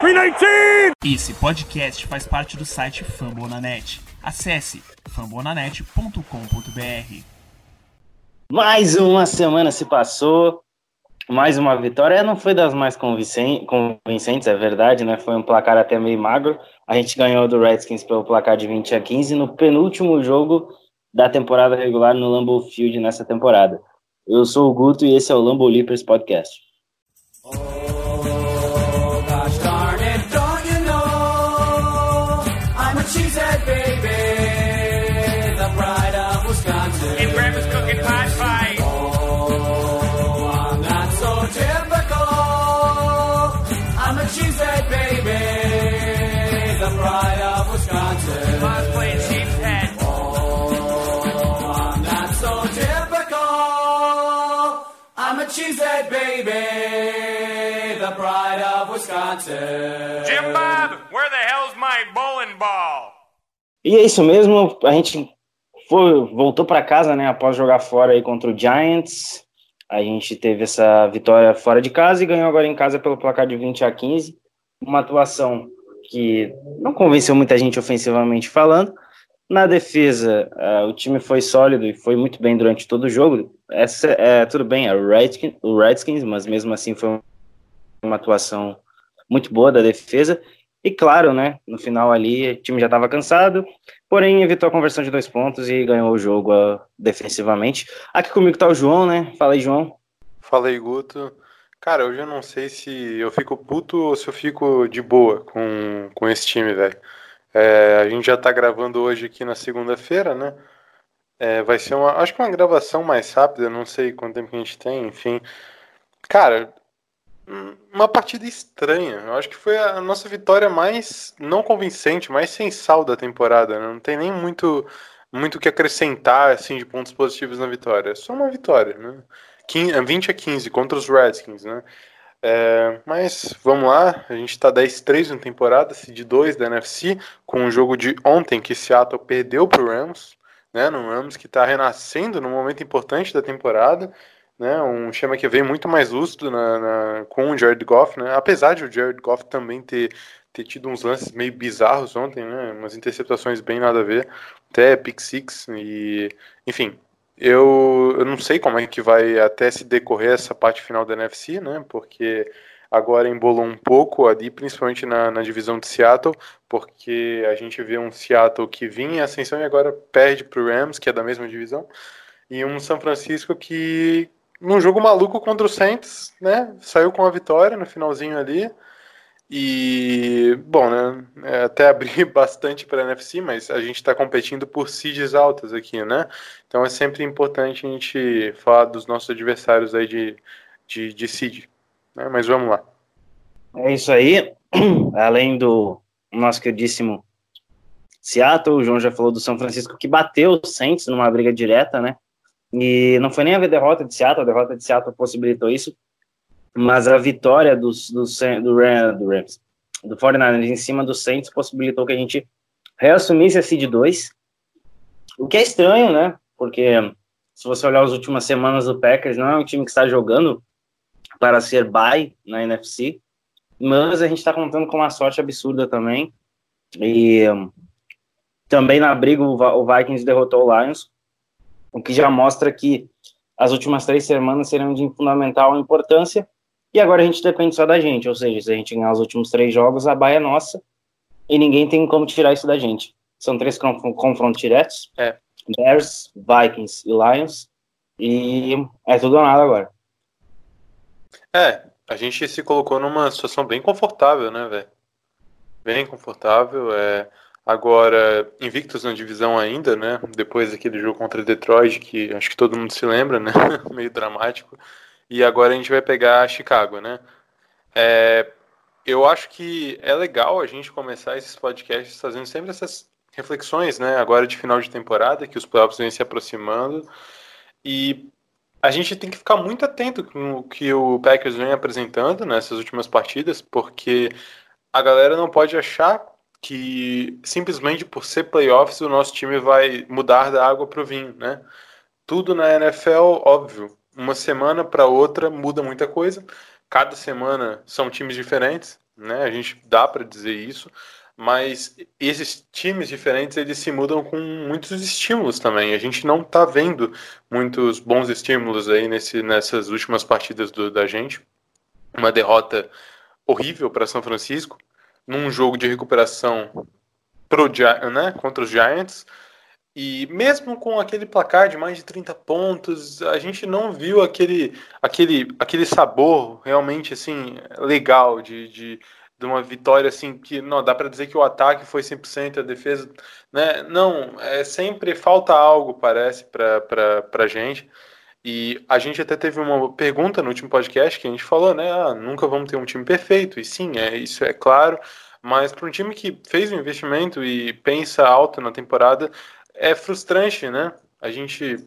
319! Esse podcast faz parte do site Fambonanet. Acesse fambonanet.com.br. Mais uma semana se passou, mais uma vitória. Não foi das mais convincentes, é verdade, né? Foi um placar até meio magro. A gente ganhou do Redskins pelo placar de 20 a 15 no penúltimo jogo da temporada regular no Lambeau Field nessa temporada. Eu sou o Guto e esse é o Lambeau Leapers Podcast. Jim Bob, where the hell's my bowling ball? E é isso mesmo, a gente foi, voltou para casa, né, após jogar fora aí contra o Giants. A gente teve essa vitória fora de casa e ganhou agora em casa pelo placar de 20 a 15. Uma atuação que não convenceu muita gente ofensivamente falando, na defesa, uh, o time foi sólido e foi muito bem durante todo o jogo. Essa, é, tudo bem, é o Redskins, o Redskins, mas mesmo assim foi uma atuação muito boa da defesa. E claro, né, no final ali o time já estava cansado, porém evitou a conversão de dois pontos e ganhou o jogo uh, defensivamente. Aqui comigo está o João, né? Fala aí, João. Fala aí, Guto. Cara, hoje eu não sei se eu fico puto ou se eu fico de boa com, com esse time, velho. É, a gente já está gravando hoje aqui na segunda-feira, né? É, vai ser uma, acho que uma gravação mais rápida, não sei quanto tempo a gente tem, enfim. Cara, uma partida estranha. Eu acho que foi a nossa vitória mais não convincente, mais sem sal da temporada. Né? Não tem nem muito muito que acrescentar assim de pontos positivos na vitória. É só uma vitória, né? 20 a 15 contra os Redskins, né? É, mas vamos lá, a gente está 10-3 na temporada, de 2 da NFC, com o jogo de ontem que Seattle perdeu para o Rams, né, no Rams que está renascendo no momento importante da temporada, né, um chama que vem muito mais lúcido na, na, com o Jared Goff, né, apesar de o Jared Goff também ter, ter tido uns lances meio bizarros ontem, né, umas interceptações bem nada a ver, até pick six, e enfim, eu, eu não sei como é que vai até se decorrer essa parte final da NFC, né? Porque agora embolou um pouco ali, principalmente na, na divisão de Seattle, porque a gente vê um Seattle que vinha em ascensão e agora perde para o Rams, que é da mesma divisão, e um São Francisco que, num jogo maluco contra o Saints, né? Saiu com a vitória no finalzinho ali. E, bom, né, é, até abri bastante para a NFC, mas a gente está competindo por seeds altas aqui, né? Então é sempre importante a gente falar dos nossos adversários aí de, de, de seed, né? Mas vamos lá. É isso aí. Além do nosso queridíssimo Seattle, o João já falou do São Francisco que bateu o Saints numa briga direta, né? E não foi nem a derrota de Seattle, a derrota de Seattle possibilitou isso, mas a vitória dos, do, do, do Rams, do 49ers em cima do Saints possibilitou que a gente reassumisse a seed 2, o que é estranho, né? Porque se você olhar as últimas semanas do Packers, não é um time que está jogando para ser bye na NFC, mas a gente está contando com uma sorte absurda também. E também na briga o Vikings derrotou o Lions, o que já mostra que as últimas três semanas serão de fundamental importância e agora a gente depende só da gente, ou seja, se a gente ganhar os últimos três jogos, a baia é nossa e ninguém tem como tirar isso da gente. São três confrontos diretos: é. Bears, Vikings e Lions, e é tudo ou nada agora. É, a gente se colocou numa situação bem confortável, né, velho? Bem confortável. É... Agora, invictos na divisão ainda, né? Depois do jogo contra Detroit, que acho que todo mundo se lembra, né? Meio dramático e agora a gente vai pegar Chicago, né? É, eu acho que é legal a gente começar esses podcasts fazendo sempre essas reflexões, né? Agora de final de temporada, que os playoffs vêm se aproximando. E a gente tem que ficar muito atento com o que o Packers vem apresentando nessas últimas partidas, porque a galera não pode achar que simplesmente por ser playoffs o nosso time vai mudar da água para o vinho, né? Tudo na NFL, óbvio, uma semana para outra muda muita coisa. Cada semana são times diferentes, né? A gente dá para dizer isso, mas esses times diferentes eles se mudam com muitos estímulos também. A gente não está vendo muitos bons estímulos aí nesse, nessas últimas partidas do, da gente. Uma derrota horrível para São Francisco, num jogo de recuperação pro, né, contra os Giants. E mesmo com aquele placar de mais de 30 pontos, a gente não viu aquele, aquele, aquele sabor realmente assim legal de, de de uma vitória assim que não dá para dizer que o ataque foi 100% a defesa, né? Não, é sempre falta algo parece para para gente. E a gente até teve uma pergunta no último podcast que a gente falou, né? Ah, nunca vamos ter um time perfeito. E sim, é isso é claro, mas para um time que fez um investimento e pensa alto na temporada, é frustrante, né? A gente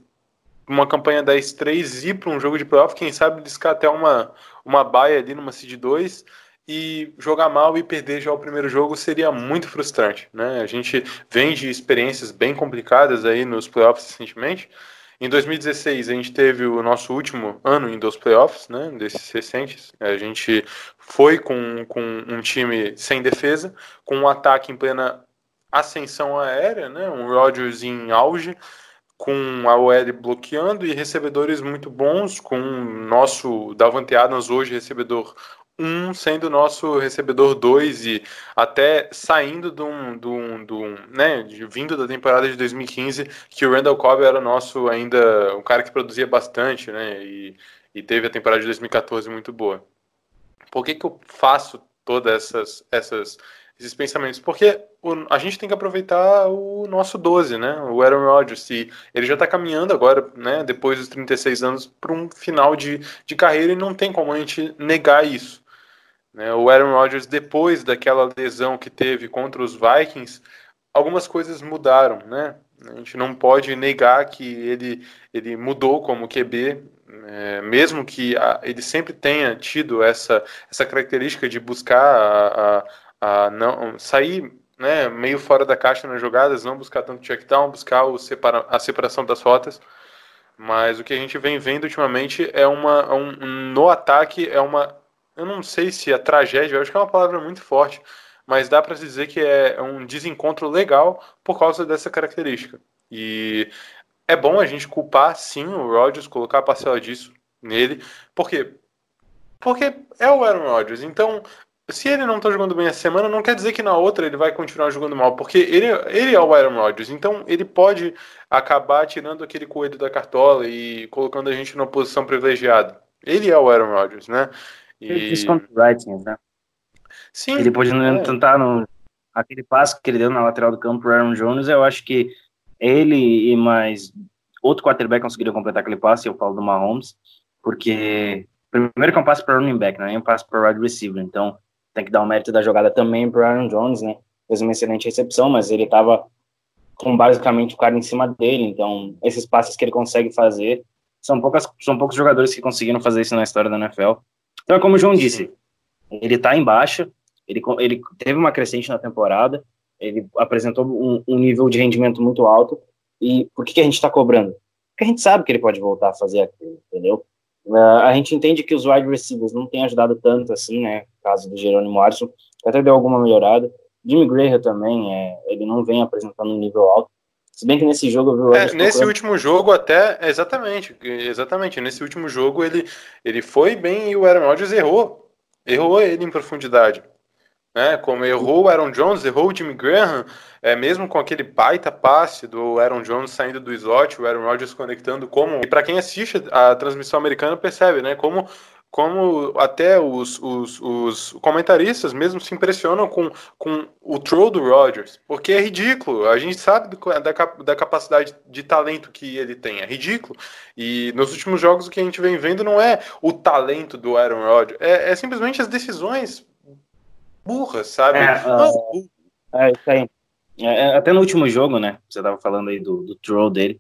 uma campanha 10-3 ir para um jogo de playoff, quem sabe discar até uma uma baia ali numa seed 2 e jogar mal e perder já o primeiro jogo seria muito frustrante, né? A gente vem de experiências bem complicadas aí nos playoffs recentemente. Em 2016 a gente teve o nosso último ano em dos playoffs, né? Desses recentes, a gente foi com, com um time sem defesa, com um ataque em plena ascensão aérea, né? Um Rodgers em auge com a OL bloqueando e recebedores muito bons, com nosso Davante Adams hoje recebedor um sendo nosso recebedor 2 e até saindo de um, de um, de um né, vindo da temporada de 2015, que o Randall Cobb era nosso ainda, um cara que produzia bastante, né, e, e teve a temporada de 2014 muito boa. Por que que eu faço todas essas, essas esses pensamentos? Porque o, a gente tem que aproveitar o nosso 12, né, o Aaron Rodgers, e ele já está caminhando agora, né, depois dos 36 anos, para um final de, de carreira e não tem como a gente negar isso. Né? O Aaron Rodgers, depois daquela lesão que teve contra os Vikings, algumas coisas mudaram, né? A gente não pode negar que ele, ele mudou como QB, é, mesmo que a, ele sempre tenha tido essa, essa característica de buscar a, a, a não sair né, meio fora da caixa nas jogadas, não buscar tanto check down, buscar o separa, a separação das rotas. Mas o que a gente vem vendo ultimamente é uma um, no ataque é uma eu não sei se a tragédia, eu acho que é uma palavra muito forte, mas dá para dizer que é um desencontro legal por causa dessa característica. E é bom a gente culpar sim o Rodgers, colocar a parcela disso nele, porque porque é o Aaron Rodgers. Então, se ele não tá jogando bem essa semana, não quer dizer que na outra ele vai continuar jogando mal, porque ele, ele é o Aaron Rodgers, então ele pode acabar tirando aquele coelho da cartola e colocando a gente numa posição privilegiada. Ele é o Aaron Rodgers, né? Ele né? Sim. Ele pode é. tentar no aquele passo que ele deu na lateral do campo para Aaron Jones, eu acho que ele e mais outro quarterback conseguiram completar aquele passe, eu falo do Mahomes, porque primeiro que é um passe para running back, não é um passe para wide receiver, então tem que dar o mérito da jogada também para Aaron Jones, né? Fez uma excelente recepção, mas ele estava com basicamente o cara em cima dele, então esses passes que ele consegue fazer são poucas são poucos jogadores que conseguiram fazer isso na história da NFL. Então, como o João disse, ele está em baixa, ele, ele teve uma crescente na temporada, ele apresentou um, um nível de rendimento muito alto. E por que, que a gente está cobrando? Porque a gente sabe que ele pode voltar a fazer aquilo, entendeu? Uh, a gente entende que os wide receivers não têm ajudado tanto assim, né? Caso do Jerônimo Arson, até deu alguma melhorada. Jimmy Graham também, é, ele não vem apresentando um nível alto. Se bem que nesse jogo eu vi é, Nesse último jogo, até. Exatamente. Exatamente. Nesse último jogo ele, ele foi bem e o Aaron Rodgers errou. Errou ele em profundidade. Né? Como errou o Aaron Jones, errou o Jimmy Graham, é, mesmo com aquele baita passe do Aaron Jones saindo do slot, o Aaron Rodgers conectando como. E para quem assiste a transmissão americana percebe, né? Como como até os, os, os, comentaristas mesmo se impressionam com, com o throw do Rodgers, porque é ridículo. A gente sabe do, da, da capacidade de talento que ele tem, é ridículo. E nos últimos jogos o que a gente vem vendo não é o talento do Aaron Rodgers, é, é simplesmente as decisões burras, sabe? É, uh, é isso aí. É, até no último jogo, né? Você estava falando aí do, do throw dele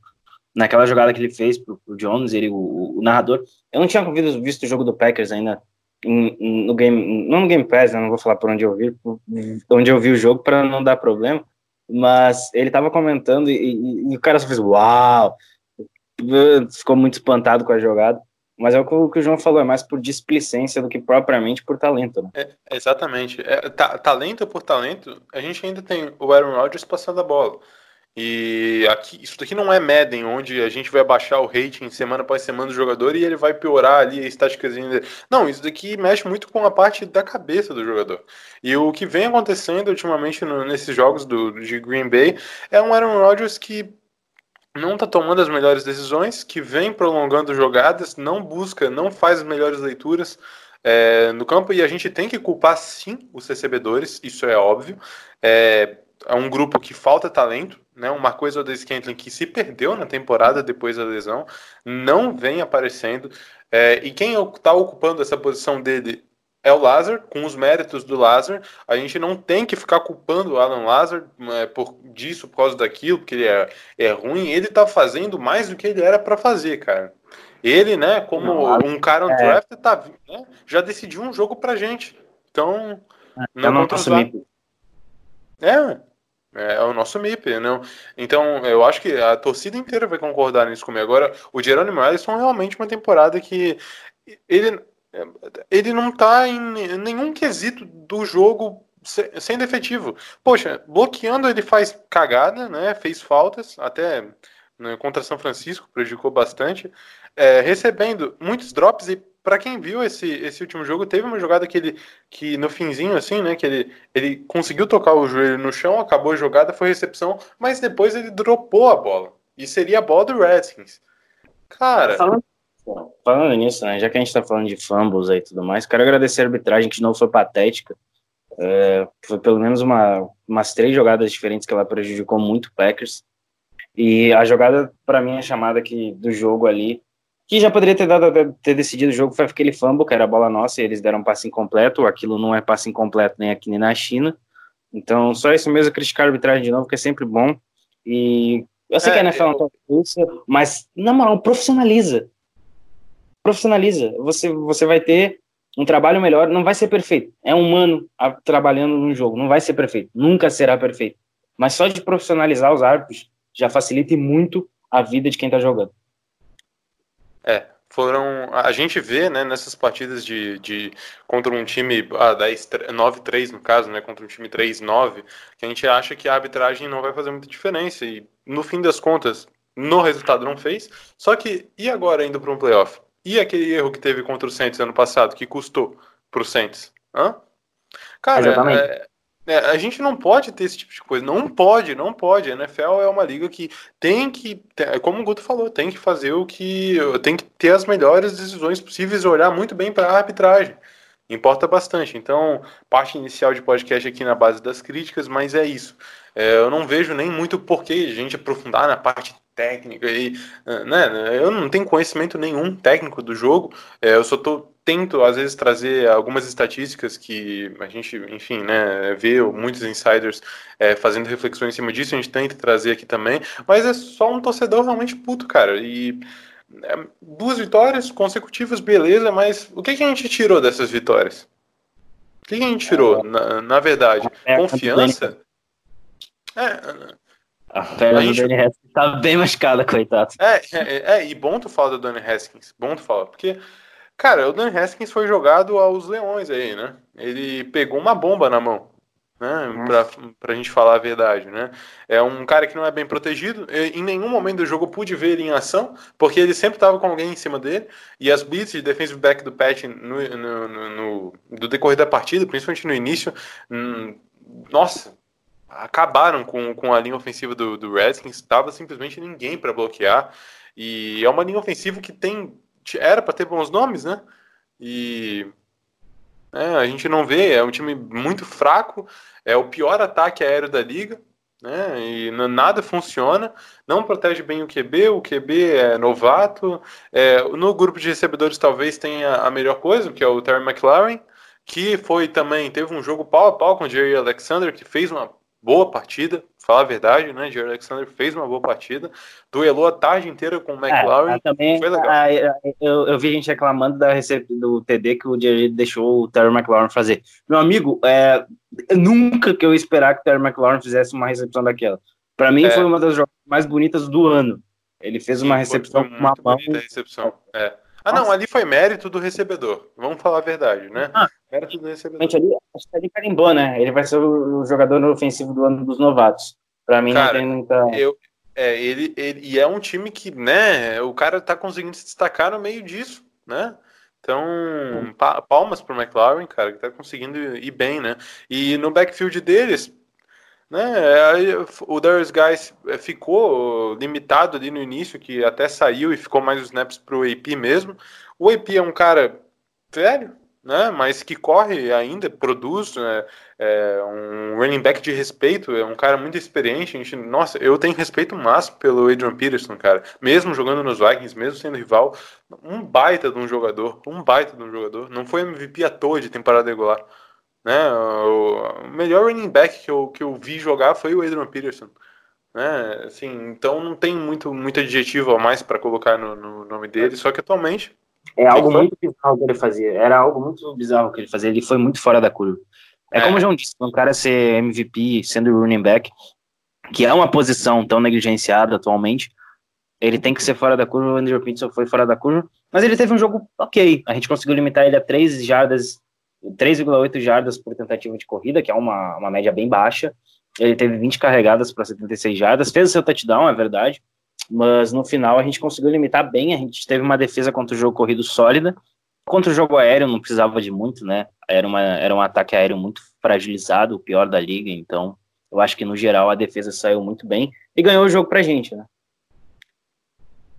naquela jogada que ele fez pro, pro Jones, ele, o, o, narrador, eu não tinha visto o jogo do Packers ainda no game, não no Game Pass, né, não vou falar por onde eu vi, onde eu vi o jogo para não dar problema, mas ele tava comentando e, e, e, o cara só fez uau, ficou muito espantado com a jogada, Mas é o que o, que o João falou, é mais por displicência do que propriamente por talento, né? É, exatamente. É, ta- talento por talento, a gente ainda tem o Aaron Rodgers passando a bola. E aqui, isso daqui não é Madden, onde a gente vai baixar o rating semana após semana do jogador e ele vai piorar ali a estatística dele. Não, isso daqui mexe muito com a parte da cabeça do jogador. E o que vem acontecendo ultimamente no- nesses jogos do, de Green Bay é um Aaron Rodgers que não tá tomando as melhores decisões, que vem prolongando jogadas, não busca, não faz as melhores leituras é, no campo, e a gente tem que culpar sim os recebedores, isso é óbvio. É, é um grupo que falta talento, né? Uma coisa do Scantling que se perdeu na temporada depois da lesão, não vem aparecendo. É, e quem está ocupando essa posição dele é o Lazar, com os méritos do Lazar. A gente não tem que ficar culpando o Alan Lazar é, por disso, por causa daquilo, porque ele é, é ruim. Ele tá fazendo mais do que ele era para fazer, cara. Ele, né, como Não, um cara on draft, tá, né, já decidiu um jogo pra gente. Então, É o não nosso os MIP. é, é o nosso MIP, não? Então, eu acho que a torcida inteira vai concordar nisso comigo. Agora, o Jerome Ellison realmente uma temporada que ele, ele não tá em nenhum quesito do jogo se- sendo efetivo. Poxa, bloqueando ele faz cagada, né? Fez faltas, até né, contra São Francisco prejudicou bastante. É, recebendo muitos drops e para quem viu esse, esse último jogo, teve uma jogada que ele que no finzinho assim, né, que ele, ele conseguiu tocar o joelho no chão, acabou a jogada, foi recepção, mas depois ele dropou a bola. E seria a bola do Redskins. Cara, Falando, nisso, né, já que a gente tá falando de fumbles e tudo mais, quero agradecer a arbitragem, que de novo foi patética. É, foi pelo menos uma, umas três jogadas diferentes que ela prejudicou muito o Packers. E a jogada, para mim, a chamada que, do jogo ali, que já poderia ter, dado, ter decidido o jogo, foi aquele fumble, que era a bola nossa, e eles deram um passe incompleto. Aquilo não é passe incompleto nem aqui nem na China. Então, só isso mesmo, criticar a arbitragem de novo, que é sempre bom. E eu sei É, que a NFL não tá isso, mas, na moral, profissionaliza. Profissionaliza. Você, você vai ter um trabalho melhor, não vai ser perfeito. É humano a- trabalhando num jogo, não vai ser perfeito. Nunca será perfeito. Mas só de profissionalizar os árbitros já facilita muito a vida de quem tá jogando. É, foram. A gente vê, né, nessas partidas de, de contra um time ah, 10, 9-3 no caso, né, contra um time 3-9, que a gente acha que a arbitragem não vai fazer muita diferença. E no fim das contas, no resultado não fez. Só que, e agora indo para um playoff? E aquele erro que teve contra o Saints ano passado, que custou pro Saints? Hã? Cara, Exatamente. é- é, a gente não pode ter esse tipo de coisa. Não pode, não pode. A NFL é uma liga que tem que, como o Guto falou, tem que fazer o que. tem que ter as melhores decisões possíveis e olhar muito bem para a arbitragem. Importa bastante. Então, parte inicial de podcast aqui na base das críticas, mas é isso. É, eu não vejo nem muito porquê a gente aprofundar na parte técnica e, né, eu não tenho conhecimento nenhum técnico do jogo, é, eu só tô, tento às vezes trazer algumas estatísticas que a gente, enfim, né, vê muitos insiders é, fazendo reflexões em cima disso, a gente tenta trazer aqui também, mas é só um torcedor realmente puto, cara, e duas vitórias consecutivas, beleza, mas o que, que a gente tirou dessas vitórias? O que, que a gente tirou, na, na verdade? É, Confiança? É, A perna A do gente- Danny Haskins tá bem machucada, coitado. É, é, é, e bom tu falar do Danny Haskins, bom tu falar, porque, cara, o Danny Haskins foi jogado aos leões aí, né? Ele pegou uma bomba na mão, né? Pra, pra gente falar a verdade, né? É um cara que não é bem protegido, em nenhum momento do jogo eu pude ver ele em ação, porque ele sempre tava com alguém em cima dele, e as blitz de defensive back do Pat no, no, no- no- do decorrer da partida, principalmente no início, hum, nossa, acabaram com, com a linha ofensiva do, do Redskins, estava simplesmente ninguém para bloquear. E é uma linha ofensiva que tem. Era para ter bons nomes, né? E é, a gente não vê, é um time muito fraco, é o pior ataque aéreo da liga, né? E nada funciona, não protege bem o QB, o QB é novato. É, no grupo de recebedores talvez tenha a melhor coisa, que é o Terry McLaurin, que foi também, teve um jogo pau a pau com o Jerry Alexander, que fez uma boa partida, falar a verdade, né? Jerry Alexander fez uma boa partida, duelou a tarde inteira com o McLaurin. É, também, foi legal. ah, eu, eu vi gente reclamando da recep- do TD que o Jerry deixou o Terry McLaurin fazer. Meu amigo, é, nunca que eu ia esperar que o Terry McLaurin fizesse uma recepção daquela. Para mim, É. foi uma das jogadas mais bonitas do ano. Ele fez Sim, uma recepção com uma muito mão. a recepção. É. Ah, não, Nossa. ali foi mérito do recebedor. Vamos falar a verdade, né? Ah. mérito do recebedor. Ali, acho que ali carimbou, né? Ele vai ser o, jogador ofensivo do ano dos novatos. Pra mim Cara, não tem muita. Eu, é, ele, ele, e é um time que, né, o cara tá conseguindo se destacar no meio disso, né? Então, pa- palmas pro McLaren, cara, que tá conseguindo ir bem, né? E no backfield deles, né, aí o Darius Guys ficou limitado ali no início, que até saiu e ficou mais os snaps pro AP mesmo. O AP é um cara velho, né, mas que corre ainda, produz, né, é um running back de respeito, é um cara muito experiente. Gente, nossa, eu tenho respeito máximo pelo Adrian Peterson, cara. Mesmo jogando nos Vikings, mesmo sendo rival, um baita de um jogador, um baita de um jogador. Não foi MVP à toa de temporada regular. Né? O melhor running back que eu, que eu vi jogar foi o Adrian Peterson. Né? Assim, então não tem muito, muito adjetivo a mais para colocar no, no nome dele, só que atualmente É algo muito bizarro que ele fazia. Era algo muito bizarro que ele fazia. Ele foi muito fora da curva. É, É. como o João disse, um cara ser MVP sendo running back, que é uma posição tão negligenciada atualmente, ele tem que ser fora da curva. O Andrew Peterson foi fora da curva, mas ele teve um jogo ok. A gente conseguiu limitar ele a 3 jardas, 3,8 jardas por tentativa de corrida, que é uma, uma média bem baixa. Ele teve 20 carregadas para 76 jardas, fez o seu touchdown, é verdade, mas no final a gente conseguiu limitar bem. A gente teve uma defesa contra o jogo corrido sólida. Contra o jogo aéreo não precisava de muito, né? Era, uma, era um ataque aéreo muito fragilizado, o pior da liga, então eu acho que no geral a defesa saiu muito bem e ganhou o jogo pra gente, né?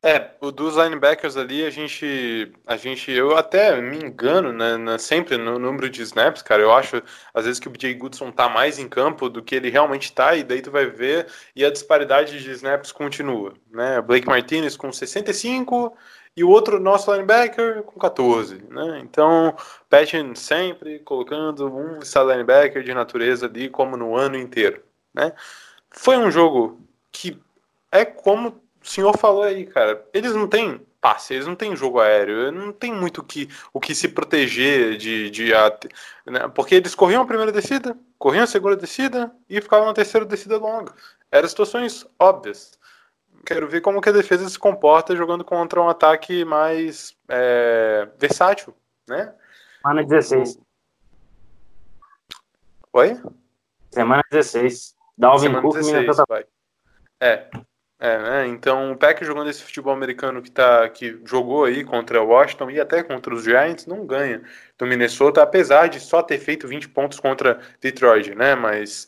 É, o dos linebackers ali, a gente, a gente, eu até me engano, né, na- sempre no número de snaps, cara, eu acho, às vezes, que o BJ Goodson tá mais em campo do que ele realmente tá, e daí tu vai ver, e a disparidade de snaps continua, né, Blake Martinez com 65, e o outro nosso linebacker com 14, né, então, Patchen sempre colocando um linebacker de natureza ali, como no ano inteiro, né, foi um jogo que é como o senhor falou aí, cara, eles não têm passe, eles não têm jogo aéreo, não tem muito o que, o que se proteger de. de né? Porque eles corriam a primeira descida, corriam a segunda descida e ficavam na terceira descida longa. Eram situações óbvias. Quero ver como que a defesa se comporta jogando contra um ataque mais é, versátil, né? Semana 16. Oi? Semana 16. Dalvin Semana Cook, 16, Minnesota. vai. É. É, né? Então o Pack jogando esse futebol americano que, tá, que jogou aí contra o Washington e até contra os Giants não ganha do Minnesota, apesar de só ter feito 20 pontos contra Detroit, né? Mas,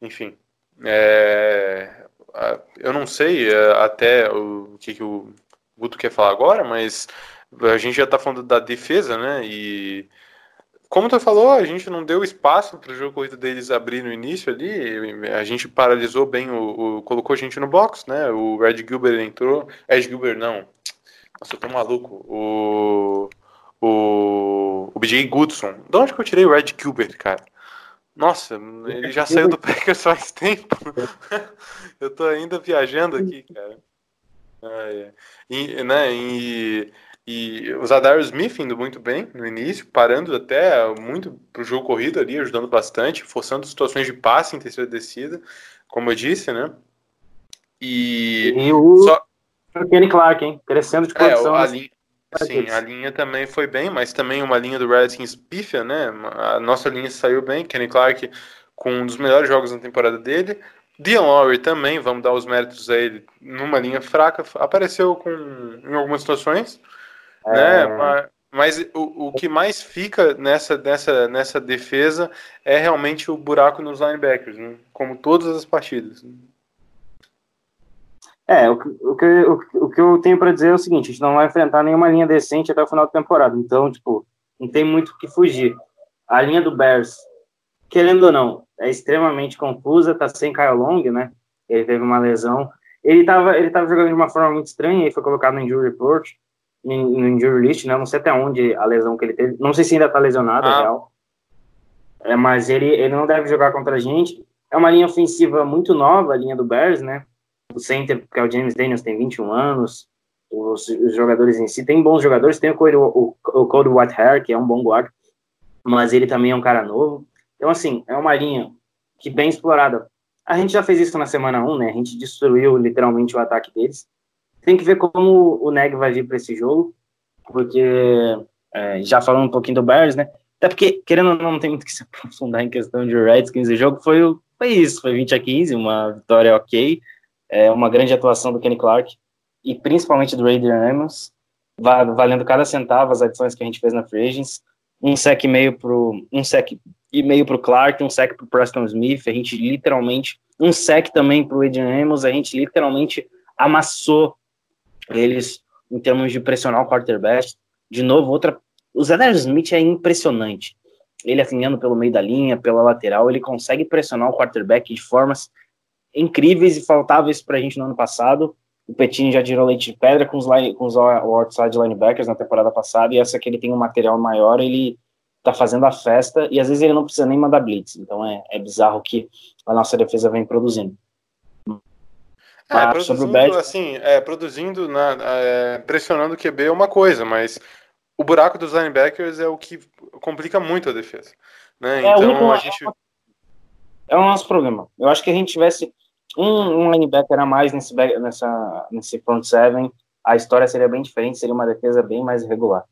enfim. é, eu não sei é, até o que, que o Guto quer falar agora, mas a gente já tá falando da defesa, né? E como tu falou, a gente não deu espaço para o jogo corrido deles abrir no início ali. A gente paralisou bem o, o- colocou a gente no box, né? O Red Gilbert entrou, Ed Gilbert não. Nossa, eu tô maluco. O o, o BJ Goodson. De onde que eu tirei o Red Gilbert, cara? Nossa, ele já saiu do Packers faz tempo. eu tô ainda viajando aqui, cara. Ah, é. E, né, e, e o Zadar Smith indo muito bem no início, parando até muito pro jogo corrido ali, ajudando bastante, forçando situações de passe em terceira descida, como eu disse, né? E E o só Kenny Clark, hein? Crescendo de é, produção. a nesse- linha, sim, a linha também foi bem, mas também uma linha do Redskins pífia, né? A nossa linha saiu bem, Kenny Clark com um dos melhores jogos da temporada dele. Dion Lowry também, vamos dar os méritos a ele, numa linha fraca, apareceu com, em algumas situações, né? Ma- Mas o, o que mais fica nessa, nessa, nessa defesa é realmente o buraco nos linebackers, né? como todas as partidas. É, o, que- o, que, o, o que eu tenho pra dizer é o seguinte: a gente não vai enfrentar nenhuma linha decente até o final da temporada. Então, tipo, não tem muito o que fugir. A linha do Bears, querendo ou não, é extremamente confusa, tá sem Kyle Long, né? Ele teve uma lesão. Ele tava, ele tava jogando de uma forma muito estranha e foi colocado no injury report, no injury list, né? Não sei até onde a lesão que ele teve. Não sei se ainda tá lesionado, é Ah. real. É, mas ele, ele não deve jogar contra a gente. É uma linha ofensiva muito nova, a linha do Bears, né? O center, que é o James Daniels, tem 21 anos. Os, os jogadores em si, tem bons jogadores. Tem o Cody, o, o Cody Whitehair, que é um bom guarda, mas ele também é um cara novo. Então, assim, é uma linha que bem explorada. A gente já fez isso na semana 1, né? A gente destruiu literalmente o ataque deles. Tem que ver como o Neg vai vir para esse jogo. porque é, já falando um pouquinho do Bears, né? Até porque, querendo ou não, não tem muito que se aprofundar em questão de Redskins, o jogo foi, foi isso, foi 20 a 15, uma vitória ok, é, uma grande atuação do Kenny Clark, e principalmente do Adrian Amos, valendo cada centavo as adições que a gente fez na Free Agents, um sec e meio pro um sec e meio pro Clark, um sec pro Preston Smith, a gente literalmente um sec também pro Adrian Amos, a gente literalmente amassou eles em termos de pressionar o quarterback. De novo, outra o Zedar Smith é impressionante. Ele afinhando pelo meio da linha, pela lateral, ele consegue pressionar o quarterback de formas incríveis e faltáveis para a gente no ano passado. O Petini já tirou leite de pedra com os, line, com os outside linebackers na temporada passada, e essa que ele tem um material maior, ele tá fazendo a festa, e às vezes ele não precisa nem mandar blitz. Então é, é bizarro que a nossa defesa vem produzindo. É, produzindo, assim, é, produzindo, na, é, pressionando o QB é uma coisa, mas o buraco dos linebackers é o que complica muito a defesa. Né? É, então a gente. É o nosso problema. Eu acho que a gente tivesse um, um linebacker a mais nesse, nessa, nesse front seven, a história seria bem diferente, seria uma defesa bem mais regular.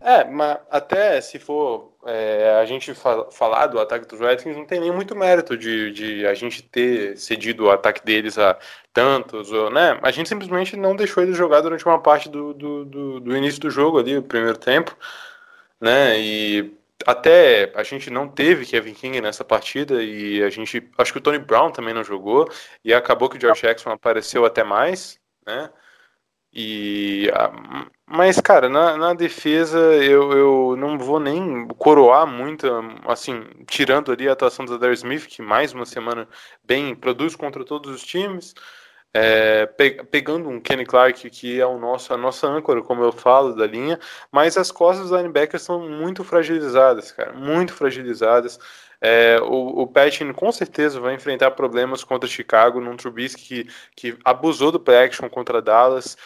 É, mas até se for é, a gente falar do ataque dos Redskins, não tem nem muito mérito de, de a gente ter cedido o ataque deles a tantos, ou, né? A gente simplesmente não deixou eles jogar durante uma parte do, do, do, do início do jogo ali, o primeiro tempo, né? E até a gente não teve Kevin King nessa partida e a gente acho que o Tony Brown também não jogou e acabou que o George Jackson apareceu até mais, né? E, mas, cara, na, na defesa eu, eu não vou nem coroar muito, assim, tirando ali a atuação do Adair Smith, que mais uma semana bem produz contra todos os times, é, pe pegando um Kenny Clark, que é o nosso, a nossa âncora, como eu falo, da linha, mas as costas dos linebackers são muito fragilizadas, cara, muito fragilizadas. É, o, o Patton com certeza vai enfrentar problemas contra Chicago, num Trubisky que, que abusou do play action contra Dallas,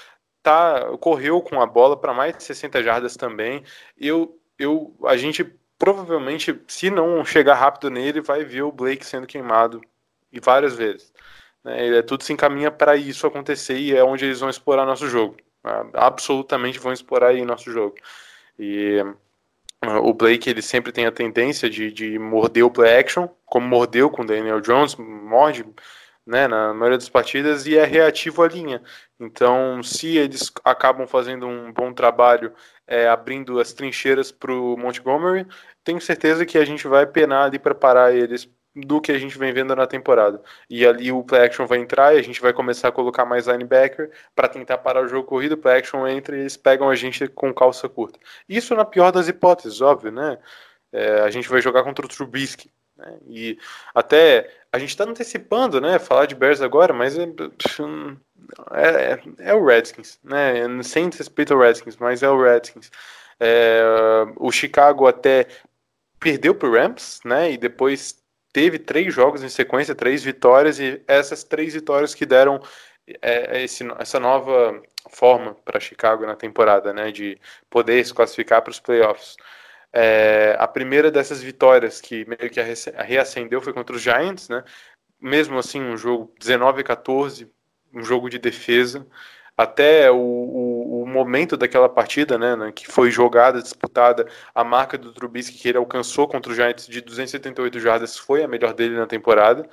tá, correu com a bola para mais de 60 jardas também. Eu, eu, a gente provavelmente, se não chegar rápido nele, vai ver o Blake sendo queimado e várias vezes. Né? É, tudo se encaminha para isso acontecer e é onde eles vão explorar nosso jogo. Né? Absolutamente vão explorar aí nosso jogo. E o Blake ele sempre tem a tendência de, de morder o play action, como mordeu com o Daniel Jones, morde né, na maioria das partidas e é reativo à linha. Então, se eles acabam fazendo um bom trabalho é, abrindo as trincheiras para o Montgomery, tenho certeza que a gente vai penar ali para parar eles do que a gente vem vendo na temporada. E ali o play action vai entrar e a gente vai começar a colocar mais linebacker para tentar parar o jogo corrido. O play action entra e eles pegam a gente com calça curta. Isso na pior das hipóteses, óbvio, né? É, a gente vai jogar contra o Trubisky. Né? E até a gente está antecipando, né? Falar de Bears agora, mas é, é, é, o Redskins, né? Sem respeito ao Redskins, mas é o Redskins. É, o Chicago até perdeu para o Rams, né? E depois teve três jogos em sequência, três vitórias, e essas três vitórias que deram é, esse, essa nova forma para Chicago na temporada, né? De poder se classificar para os playoffs. É, a primeira dessas vitórias que meio que reacendeu foi contra os Giants, né? Mesmo assim, um jogo 19 a 14, um jogo de defesa. Até o, o, o momento daquela partida, né, né, que foi jogada, disputada, a marca do Trubisky que ele alcançou contra os Giants de 278 jardas foi a melhor dele na temporada.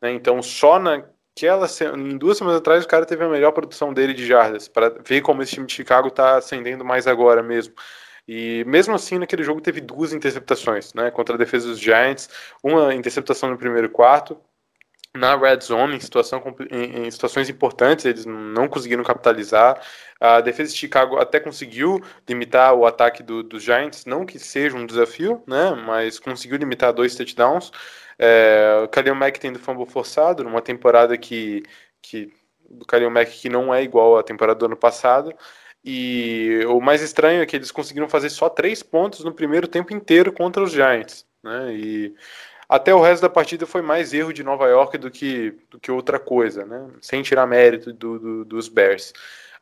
Né? Então, só naquela em duas semanas atrás, o cara teve a melhor produção dele de jardas, para ver como esse time de Chicago está ascendendo mais agora mesmo. E mesmo assim, naquele jogo teve duas interceptações, né, contra a defesa dos Giants, uma interceptação no primeiro quarto, na red zone, em, situação, em, situações importantes, eles não conseguiram capitalizar. A defesa de Chicago até conseguiu limitar o ataque do, dos Giants, não que seja um desafio, né, mas conseguiu limitar dois touchdowns. É, o Khalil Mack tendo fumble forçado, numa temporada que, que do Khalil Mack que não é igual à temporada do ano passado. E o mais estranho é que eles conseguiram fazer só três pontos no primeiro tempo inteiro contra os Giants. Né? E até o resto da partida foi mais erro de Nova York do que, do que outra coisa, né? sem tirar mérito do, do, dos Bears.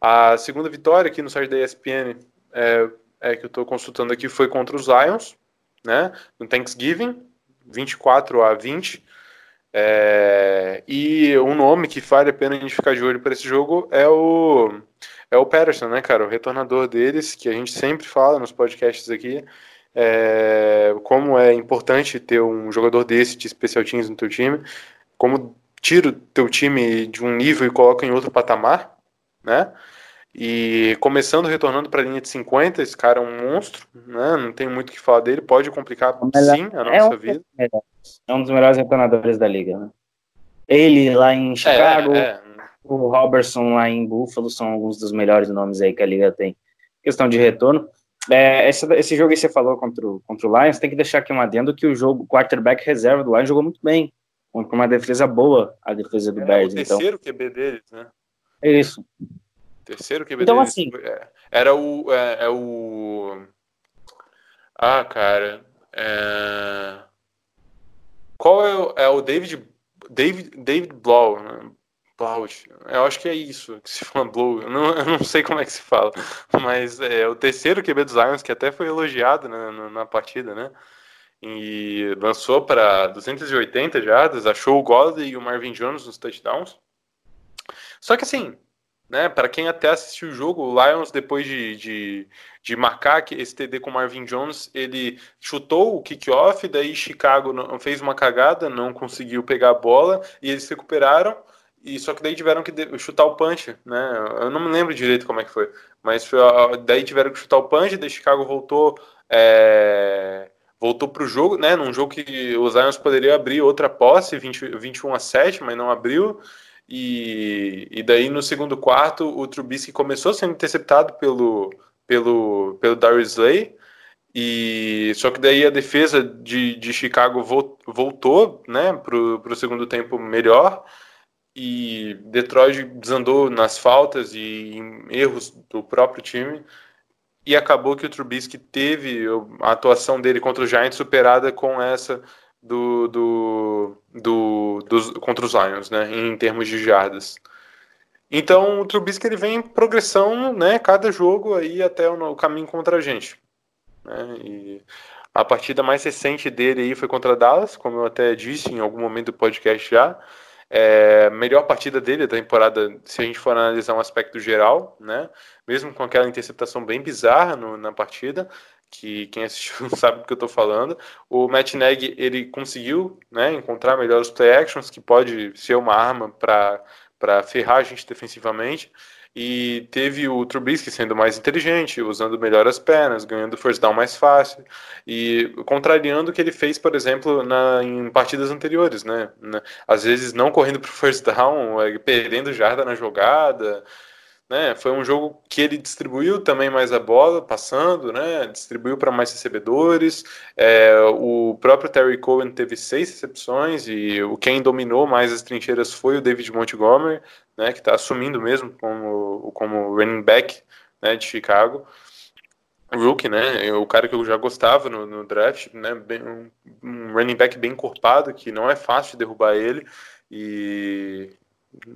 A segunda vitória aqui no site da ESPN é, é que eu estou consultando aqui foi contra os Lions, né? no Thanksgiving, 24 a 20. É, e um nome que vale a pena a gente ficar de olho para esse jogo é o é o Patterson, né, cara? O retornador deles, que a gente sempre fala nos podcasts aqui. É, como é importante ter um jogador desse de special teams no teu time, como tira o teu time de um nível e coloca em outro patamar, né? E começando retornando para a linha de 50, esse cara é um monstro, né? Não tem muito o que falar dele, pode complicar sim a nossa é um, vida. É um dos melhores retornadores da liga, né? Ele lá em Chicago, É, é. O Robertson lá em Buffalo são alguns dos melhores nomes aí que a liga tem. Questão de retorno. É, esse, esse jogo que você falou contra o, contra o Lions, tem que deixar aqui um adendo que o jogo, o quarterback reserva do Lions jogou muito bem. Com uma defesa boa, a defesa do É, o Bears. Então, terceiro QB deles, né? é isso. Terceiro QB Então, deles. assim- é, Era o. É, é o. Ah, cara. é, Qual é o, é o David. David, David Blau, né? Blaut. Eu acho que é isso que se fala Blow. Eu não, eu não sei como é que se fala. Mas é o terceiro QB dos Lions, que até foi elogiado né, na, na partida, né? E lançou para 280 jardas, achou o Golladay e o Marvin Jones nos touchdowns. Só que assim, né, para quem até assistiu o jogo, o Lions, depois de, de, de marcar esse TD com o Marvin Jones, ele chutou o kickoff, daí Chicago não- fez uma cagada, não conseguiu pegar a bola, e eles recuperaram, e só que daí tiveram que chutar o punch, né? Eu não me lembro direito como é que foi, mas foi, daí tiveram que chutar o punch, daí Chicago voltou. É, voltou para o jogo, né? Num jogo que os Lions poderiam abrir outra posse, 20, 21 a 7, mas não abriu. E, e daí no segundo quarto o Trubisky começou sendo interceptado pelo, pelo, pelo Darius Slay. E só que daí a defesa de, de Chicago vol- voltou, né, pro, pro segundo tempo melhor. E Detroit desandou nas faltas e em erros do próprio time. E acabou que o Trubisky teve a atuação dele contra o Giants superada com essa do, do, do, dos, contra os Lions, né, em termos de jardas. Então o Trubisky ele vem em progressão, né, cada jogo aí até o, o caminho contra a gente. Né, e a partida mais recente dele aí foi contra Dallas, como eu até disse em algum momento do podcast já. É, melhor partida dele da temporada, se a gente for analisar um aspecto geral, né? Mesmo com aquela interceptação bem bizarra no, na partida, que quem assistiu sabe do que eu estou falando. O Matt Nagy ele conseguiu, né, encontrar melhor os play actions, que pode ser uma arma para para ferrar a gente defensivamente. E teve o Trubisky sendo mais inteligente, usando melhor as pernas, ganhando first down mais fácil e contrariando o que ele fez, por exemplo, na, em partidas anteriores, né? Às vezes não correndo para o first down, eh, perdendo jarda na jogada, né? Foi um jogo que ele distribuiu também mais a bola, passando, né? Distribuiu para mais recebedores. É, o próprio Terry Cohen teve seis recepções e o quem dominou mais as trincheiras foi o David Montgomery, né? Que está assumindo mesmo como como running back, né? De Chicago. Rookie, né? O cara que eu já gostava no, no draft, né? Bem- um, um running back bem encorpado, que não é fácil de derrubar ele. E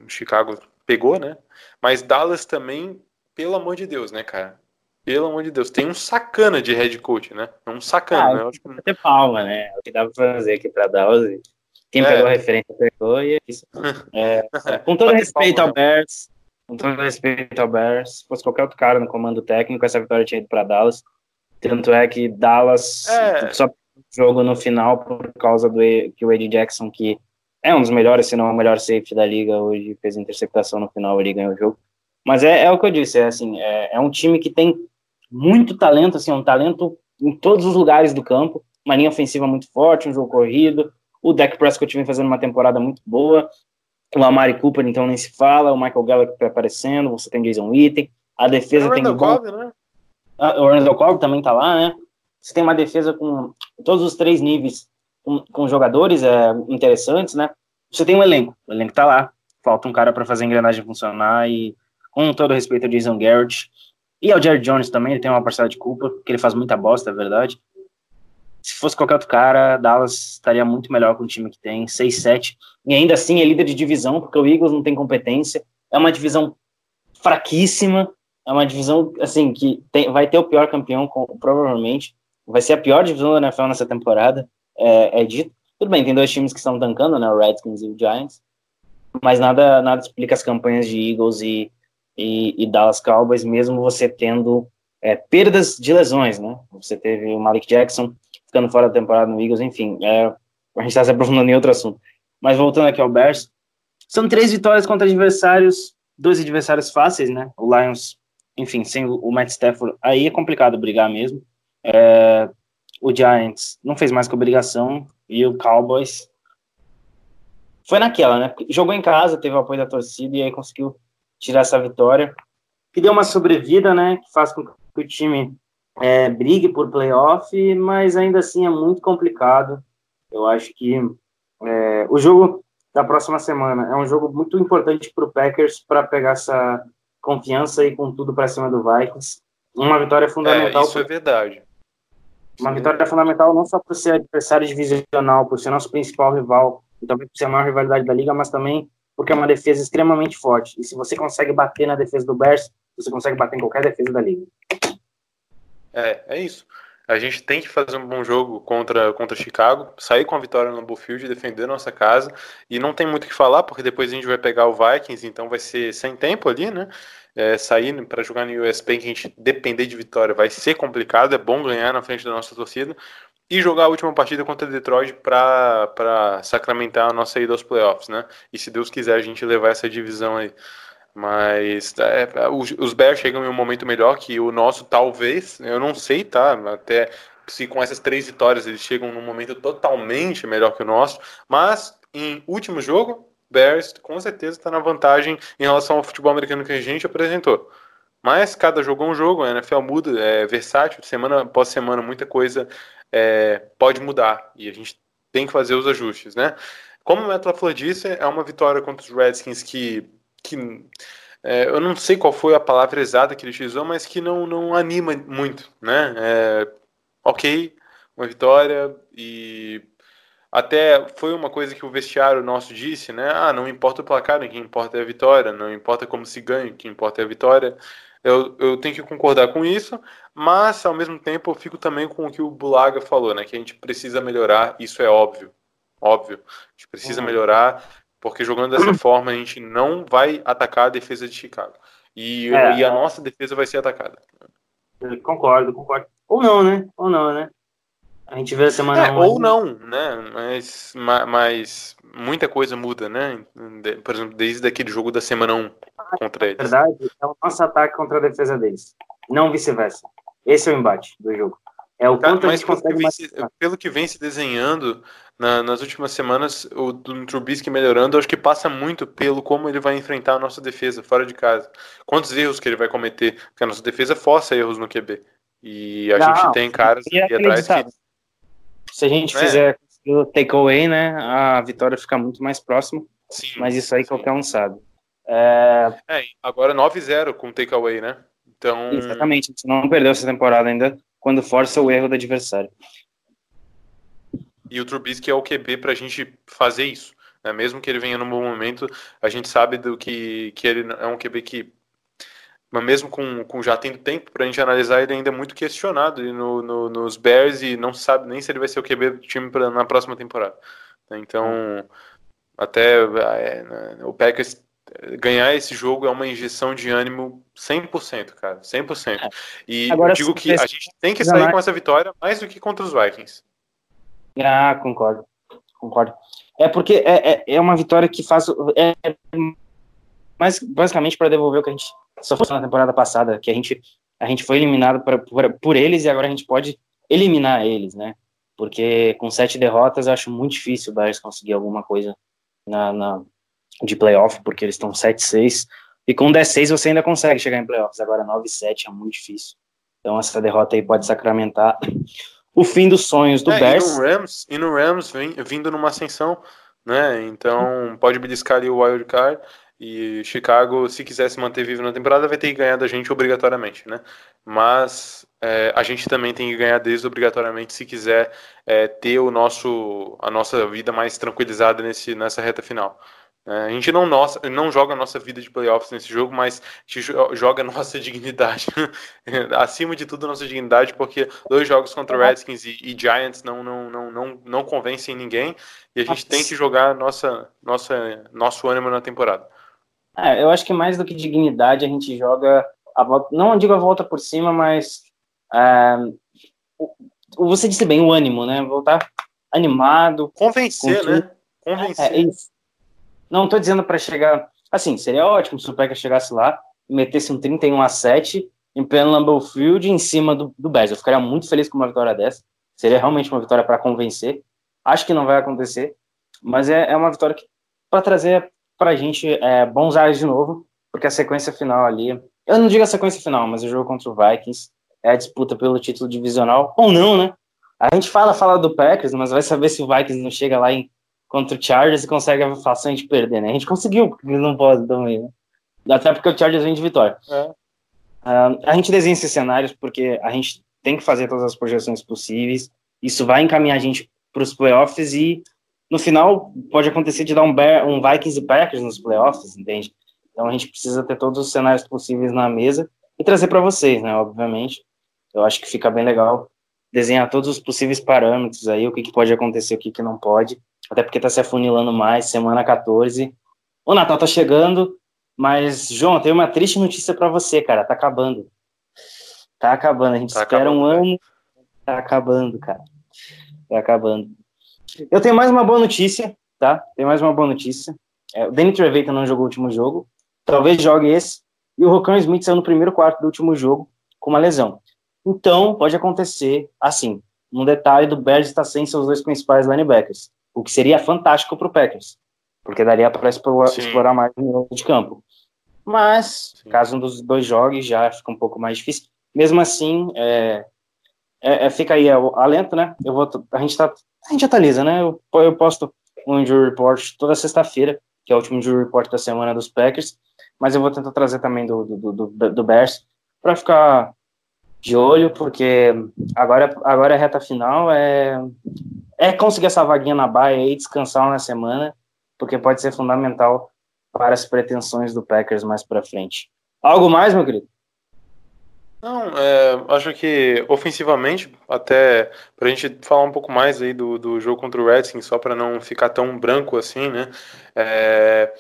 Chicago pegou, né? Mas Dallas também, pelo amor de Deus, né, cara? Pelo amor de Deus, tem um sacana de head coach, né? Um sacana, Ah, né? Eu acho que- Bater palma, né? É o que dá pra fazer aqui pra Dallas. Quem É. pegou a referência pegou e é isso. É, com todo respeito palma, ao Bears, com todo respeito ao Bears, se fosse qualquer outro cara no comando técnico, essa vitória tinha ido pra Dallas. Tanto é que Dallas É. só jogo no final por causa do que o Eddie Jackson, que é um dos melhores, se não o melhor safety da liga, hoje fez interceptação no final, ele ganhou o jogo. Mas é, é o que eu disse, é assim, é, é um time que tem muito talento, assim, um talento em todos os lugares do campo, uma linha ofensiva muito forte, um jogo corrido, o Dak Prescott vem fazendo uma temporada muito boa, o Amari Cooper, então nem se fala, o Michael Gallup tá aparecendo, você tem Jason Witten, a defesa o tem Randall bom... Cobb, né? Ah, o Randall Cobb também tá lá, né? Você tem uma defesa com todos os três níveis, com, com jogadores é, interessantes, né? Você tem um elenco, o elenco tá lá, falta um cara para fazer a engrenagem funcionar e com todo respeito ao Jason Garrett e ao Jared Jones também, ele tem uma parcela de culpa, porque ele faz muita bosta, é verdade. Se fosse qualquer outro cara, Dallas estaria muito melhor com o time que tem, 6-7, e ainda assim é líder de divisão, porque o Eagles não tem competência, é uma divisão fraquíssima, é uma divisão, assim, que tem, vai ter o pior campeão, com, provavelmente. Vai ser a pior divisão da NFL nessa temporada, é, é dito. Tudo bem, tem dois times que estão tancando, né? O Redskins e o Giants. Mas nada, nada explica as campanhas de Eagles e, e, e Dallas Cowboys, mesmo você tendo é, perdas de lesões, né? Você teve o Malik Jackson ficando fora da temporada no Eagles, enfim. É, a gente está se aprofundando em outro assunto. Mas voltando aqui ao Bears, são três vitórias contra adversários, dois adversários fáceis, né? O Lions, enfim, sem o Matt Stafford, aí é complicado brigar mesmo. É, o Giants não fez mais que obrigação e o Cowboys foi naquela, né? Jogou em casa, teve o apoio da torcida e aí conseguiu tirar essa vitória. Que deu uma sobrevida, né? Que faz com que o time é, brigue por playoff, mas ainda assim é muito complicado. Eu acho que é, o jogo da próxima semana é um jogo muito importante para o Packers para pegar essa confiança e com tudo para cima do Vikings. Uma vitória fundamental. É, isso é verdade. Uma vitória fundamental não só por ser adversário divisional, por ser nosso principal rival, e também por ser a maior rivalidade da liga, mas também porque é uma defesa extremamente forte. E se você consegue bater na defesa do Bears, você consegue bater em qualquer defesa da liga. É, é isso. A gente tem que fazer um bom jogo contra, contra Chicago, sair com a vitória no Bullfield, defender nossa casa. E não tem muito o que falar, porque depois a gente vai pegar o Vikings, então vai ser sem tempo ali, né? É, sair para jogar no US Bank, a gente depender de vitória vai ser complicado. É bom ganhar na frente da nossa torcida. E jogar a última partida contra Detroit para sacramentar a nossa ida aos playoffs, né? E se Deus quiser, a gente levar essa divisão aí. Mas é, os, os Bears chegam em um momento melhor que o nosso, talvez. Eu não sei, tá? Até se com essas três vitórias eles chegam num momento totalmente melhor que o nosso. Mas em último jogo, Bears com certeza está na vantagem em relação ao futebol americano que a gente apresentou. Mas cada jogo é um jogo, a NFL muda, é versátil, semana após semana muita coisa é, pode mudar e a gente tem que fazer os ajustes, né? Como o Metaflor disse, é uma vitória contra os Redskins que que é, eu não sei qual foi a palavra exata que ele utilizou, mas que não, não anima muito, né? É, ok, uma vitória e até foi uma coisa que o vestiário nosso disse, né? Ah, não importa o placar, o que importa é a vitória, não importa como se ganha, o que importa é a vitória. Eu, eu tenho que concordar com isso, mas ao mesmo tempo eu fico também com o que o Bulaga falou, né? Que a gente precisa melhorar, isso é óbvio. Óbvio. A gente precisa uhum. melhorar. Porque jogando dessa forma a gente não vai atacar a defesa de Chicago. E, é, e a nossa defesa vai ser atacada. Concordo, concordo. Ou não, né? Ou não, né? A gente vê a semana. É, ou não, né? Mas, mas muita coisa muda, né? Por exemplo, desde aquele jogo da semana 1 contra eles. Na verdade, é o nosso ataque contra a defesa deles. Não vice-versa. Esse é o embate do jogo. É o quanto Mas a gente consegue pelo que, vem, pelo que vem se desenhando na, nas últimas semanas, o do Trubisky melhorando, acho que passa muito pelo como ele vai enfrentar a nossa defesa fora de casa. Quantos erros que ele vai cometer, porque a nossa defesa força erros no QB. E a Não, gente tem caras aqui atrás que... Se a gente é. fizer o takeaway, né, a vitória fica muito mais próxima. Sim, mas isso aí sim. qualquer um sabe. É, é agora 9-0 com takeaway, né? Então... Exatamente, a gente não perdeu essa temporada ainda quando força o erro do adversário. E o Trubisky é o QB para a gente fazer isso. Né? Mesmo que ele venha num bom momento, a gente sabe do que, que ele é um QB que, mas mesmo com, com já tendo tempo para a gente analisar, ele ainda é muito questionado no, no, nos Bears e não sabe nem se ele vai ser o QB do time pra, na próxima temporada. Então, até é, né, o Packers ganhar esse jogo é uma injeção de ânimo 100%, cara, 100%. É. E Agora, eu digo que a gente tem que sair com essa vitória mais do que contra os Vikings. Ah, concordo, concordo. É porque é, é, é uma vitória que faz é, mais basicamente para devolver o que a gente sofreu na temporada passada, que a gente a gente foi eliminado por, por, por eles e agora a gente pode eliminar eles, né? Porque com sete derrotas eu acho muito difícil o Bears conseguir alguma coisa na, na de playoff, porque eles estão 7-6. E com 10-6 você ainda consegue chegar em playoffs. Agora 9-7 é muito difícil. Então essa derrota aí pode sacramentar o fim dos sonhos do é, Bears. E no Rams, e no Rams vem, vindo numa ascensão, né? Então pode beliscar ali o wild card. E Chicago, se quiser se manter vivo na temporada, vai ter que ganhar da gente obrigatoriamente, né? Mas é, a gente também tem que ganhar deles obrigatoriamente se quiser é, ter o nosso, a nossa vida mais tranquilizada nesse, nessa reta final. É, a gente não, nossa, não joga a nossa vida de playoffs nesse jogo, mas a gente joga a nossa dignidade. Acima de tudo, a nossa dignidade, porque dois jogos contra Redskins e, e, Giants não, não, não, não, não convencem ninguém e a gente tem que jogar nossa, nossa, nosso ânimo na temporada. É, eu acho que mais do que dignidade, a gente joga a volta, não digo a volta por cima, mas é, você disse bem, o ânimo, né? Voltar animado. Convencer, né? Convencer. É, é. Não estou dizendo para chegar. Assim, seria ótimo se o Packers chegasse lá e metesse um 31 a 7 em pleno Lambeau Field em cima do, do Bears. Eu ficaria muito feliz com uma vitória dessa. Seria realmente uma vitória para convencer. Acho que não vai acontecer, mas é, é uma vitória para trazer para a gente é, bons ares de novo, porque a sequência final ali. Eu não digo a sequência final, mas o jogo contra o Vikings é a disputa pelo título divisional, ou não, né? A gente fala, fala do Packers, mas vai saber se o Vikings não chega lá em contra o Chargers e consegue a façanha de perder, né? A gente conseguiu, porque não pode também, né? Até porque o Chargers vem de vitória. É. Uh, a gente desenha esses cenários porque a gente tem que fazer todas as projeções possíveis. Isso vai encaminhar a gente para os playoffs e no final pode acontecer de dar um, Bear, um Vikings e Packers nos playoffs, entende? Então a gente precisa ter todos os cenários possíveis na mesa e trazer para vocês, né? Obviamente. Eu acho que fica bem legal desenhar todos os possíveis parâmetros aí, o que, que pode acontecer, o que, que não pode até porque tá se afunilando mais, semana 14. O Natal tá chegando, mas, João, tem uma triste notícia para você, cara, tá acabando. Tá acabando, a gente tá espera acabando. um ano, tá acabando, cara. Tá acabando. Eu tenho mais uma boa notícia, tá? Tem mais uma boa notícia. É, o Danny Treveita não jogou o último jogo, talvez jogue esse, e o Rocão Smith saiu no primeiro quarto do último jogo com uma lesão. Então, pode acontecer, assim, um detalhe do Bears estar sem seus dois principais linebackers o que seria fantástico para o Packers, porque daria para explorar, explorar, mais no de campo. Mas, Sim. caso um dos dois jogue, já fica um pouco mais difícil. Mesmo assim, é, é, é fica aí é, alento, né? Eu vou, a gente tá, a gente atualiza, né? Eu, eu posto um injury report toda sexta-feira, que é o último injury report da semana dos Packers, mas eu vou tentar trazer também do, do, do, do Bears para ficar de olho, porque agora, agora é reta final, é, é conseguir essa vaguinha na baia e descansar uma semana, porque pode ser fundamental para as pretensões do Packers mais para frente. Algo mais, meu querido? Não, é, acho que ofensivamente, até para a gente falar um pouco mais aí do, do jogo contra o Redskins, só para não ficar tão branco assim, né? É,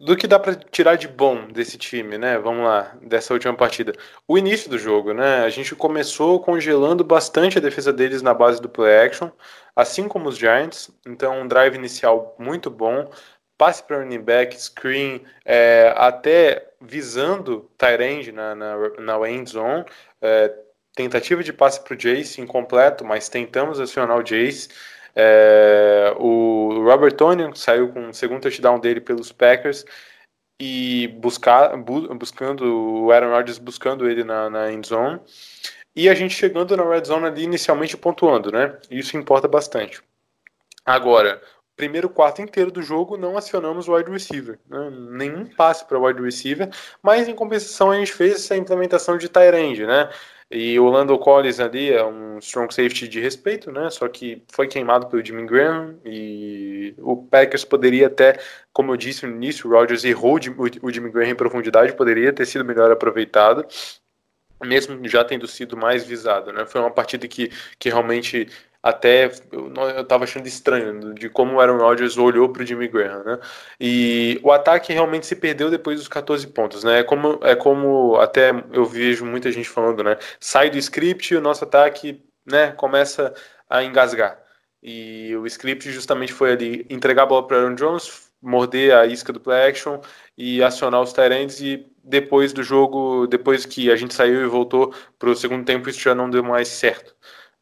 do que dá para tirar de bom desse time, né? Vamos lá, dessa última partida. O início do jogo, né? A gente começou congelando bastante a defesa deles na base do play action, assim como os Giants. Então, um drive inicial muito bom, passe para running back, screen, é, até visando tight na, na, na end zone. É, tentativa de passe para o Jace incompleto, mas tentamos acionar o Jace. É, o Robert Tonian saiu com o segundo touchdown dele pelos Packers e buscar, bu, buscando o Aaron Rodgers buscando ele na, na end zone. E a gente chegando na red zone ali inicialmente pontuando, né? Isso importa bastante. Agora, primeiro quarto inteiro do jogo não acionamos o wide receiver, né? nenhum passe para o wide receiver, mas em compensação a gente fez essa implementação de tight né? E o Lando Collins ali é um strong safety de respeito, né? Só que foi queimado pelo Jimmy Graham e o Packers poderia até, como eu disse no início, o Rodgers errou o Jimmy Graham em profundidade, poderia ter sido melhor aproveitado mesmo já tendo sido mais visado, né? Foi uma partida que, que realmente até eu, eu tava achando estranho de como o Aaron Rodgers olhou para o Jimmy Graham, né? E o ataque realmente se perdeu depois dos 14 pontos, né? É como, é como até eu vejo muita gente falando, né? Sai do script e o nosso ataque, né, começa a engasgar. E o script justamente foi ali entregar a bola para Aaron Jones, morder a isca do play action e acionar os Tyrants e depois do jogo, depois que a gente saiu e voltou para o segundo tempo, isso já não deu mais certo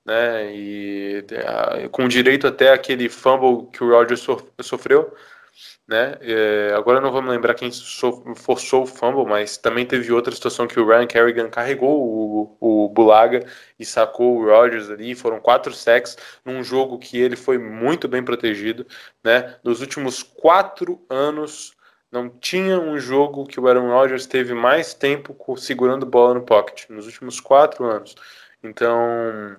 né? E é, com direito até aquele fumble que o Rodgers sofreu, né? É, agora não vamos lembrar quem forçou o fumble, mas também teve outra situação que o Ryan Kerrigan carregou o, o Bulaga e sacou o Rodgers ali. Foram quatro sacks num jogo que ele foi muito bem protegido, né? Nos últimos quatro anos não tinha um jogo que o Aaron Rodgers teve mais tempo segurando bola no pocket nos últimos quatro anos. Então